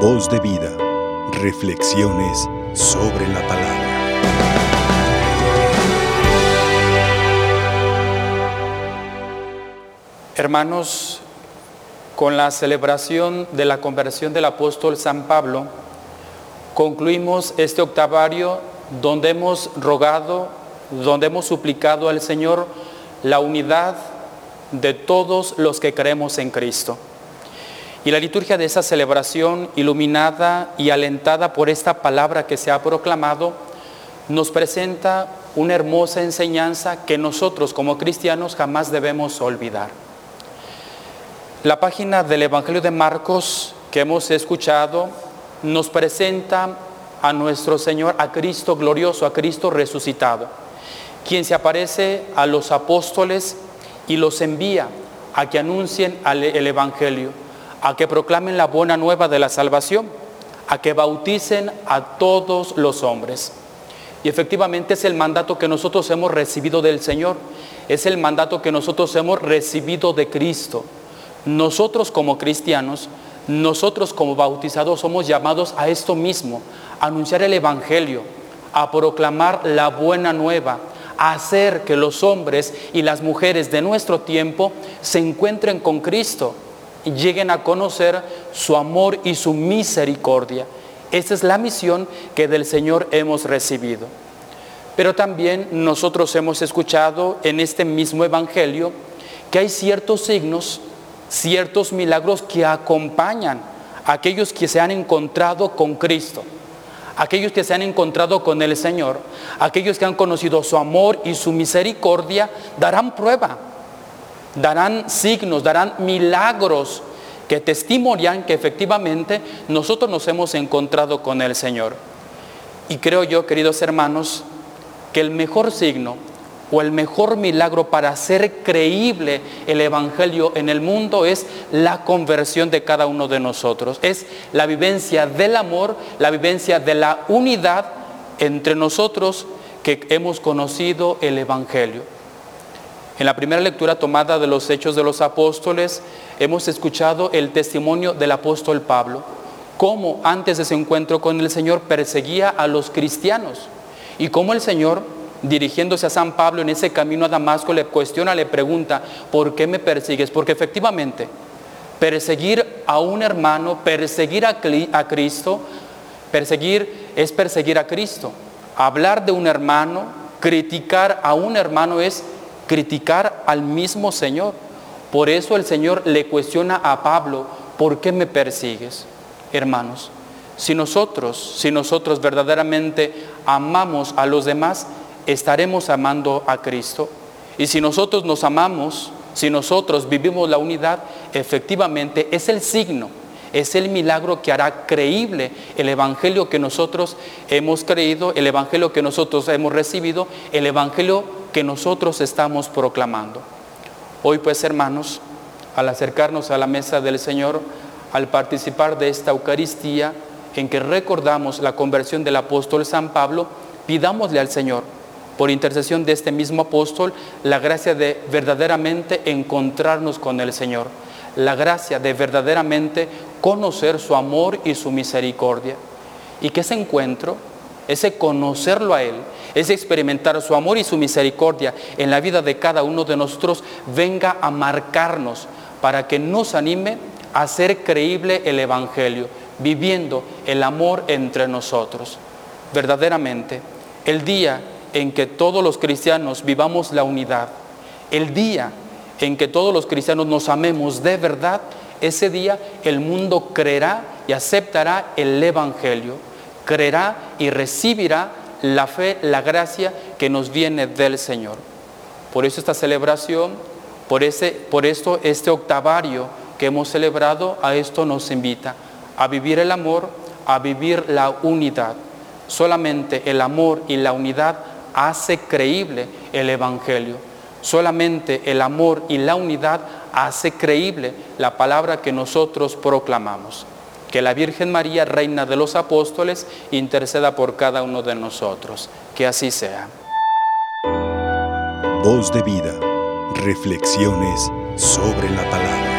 Voz de vida. Reflexiones sobre la palabra. Hermanos, con la celebración de la conversión del apóstol San Pablo, concluimos este octavario donde hemos rogado, donde hemos suplicado al Señor la unidad de todos los que creemos en Cristo. Y la liturgia de esa celebración, iluminada y alentada por esta palabra que se ha proclamado, nos presenta una hermosa enseñanza que nosotros como cristianos jamás debemos olvidar. La página del Evangelio de Marcos que hemos escuchado nos presenta a nuestro Señor, a Cristo glorioso, a Cristo resucitado, quien se aparece a los apóstoles y los envía a que anuncien el Evangelio, a que proclamen la buena nueva de la salvación, a que bauticen a todos los hombres. Y efectivamente es el mandato que nosotros hemos recibido del Señor, es el mandato que nosotros hemos recibido de Cristo. Nosotros como cristianos, nosotros como bautizados somos llamados a esto mismo, a anunciar el Evangelio, a proclamar la buena nueva, a hacer que los hombres y las mujeres de nuestro tiempo se encuentren con Cristo lleguen a conocer su amor y su misericordia. Esta es la misión que del Señor hemos recibido. Pero también nosotros hemos escuchado en este mismo Evangelio que hay ciertos signos, ciertos milagros que acompañan a aquellos que se han encontrado con Cristo aquellos que se han encontrado con el Señor, aquellos que han conocido su amor y su misericordia, darán prueba, darán signos, darán milagros que testimonian que efectivamente nosotros nos hemos encontrado con el Señor. Y creo yo, queridos hermanos, que el mejor signo o el mejor milagro para hacer creíble el Evangelio en el mundo es la conversión de cada uno de nosotros. Es la vivencia del amor, la vivencia de la unidad entre nosotros que hemos conocido el Evangelio. En la primera lectura tomada de los Hechos de los Apóstoles hemos escuchado el testimonio del apóstol Pablo, cómo antes de ese encuentro con el Señor perseguía a los cristianos y cómo el Señor dirigiéndose a San Pablo en ese camino a Damasco, le cuestiona, le pregunta, ¿por qué me persigues? Porque efectivamente, perseguir a un hermano, perseguir a, Cristo, perseguir es perseguir a Cristo. Hablar de un hermano, criticar a un hermano es criticar al mismo Señor. Por eso el Señor le cuestiona a Pablo, ¿por qué me persigues? Hermanos, si nosotros, si nosotros verdaderamente amamos a los demás, estaremos amando a Cristo. Y si nosotros nos amamos, si nosotros vivimos la unidad, efectivamente es el signo, es el milagro que hará creíble el Evangelio que nosotros hemos creído, el Evangelio que nosotros hemos recibido, el Evangelio que nosotros estamos proclamando. Hoy pues hermanos, al acercarnos a la mesa del Señor, al participar de esta Eucaristía en que recordamos la conversión del apóstol San Pablo, pidámosle al Señor por intercesión de este mismo apóstol, la gracia de verdaderamente encontrarnos con el Señor, la gracia de verdaderamente conocer su amor y su misericordia. Y que ese encuentro, ese conocerlo a Él, ese experimentar su amor y su misericordia en la vida de cada uno de nosotros, venga a marcarnos para que nos anime a hacer creíble el Evangelio, viviendo el amor entre nosotros. Verdaderamente, el día en que todos los cristianos vivamos la unidad, el día en que todos los cristianos nos amemos de verdad, ese día el mundo creerá y aceptará el Evangelio, creerá y recibirá la fe, la gracia que nos viene del Señor. Por eso esta celebración, por, ese, por esto este octavario que hemos celebrado, a esto nos invita, a vivir el amor, a vivir la unidad. Solamente el amor y la unidad hace creíble el Evangelio. Solamente el amor y la unidad hace creíble la palabra que nosotros proclamamos. Que la Virgen María, Reina de los Apóstoles, interceda por cada uno de nosotros. Que así sea. Voz de vida. Reflexiones sobre la palabra.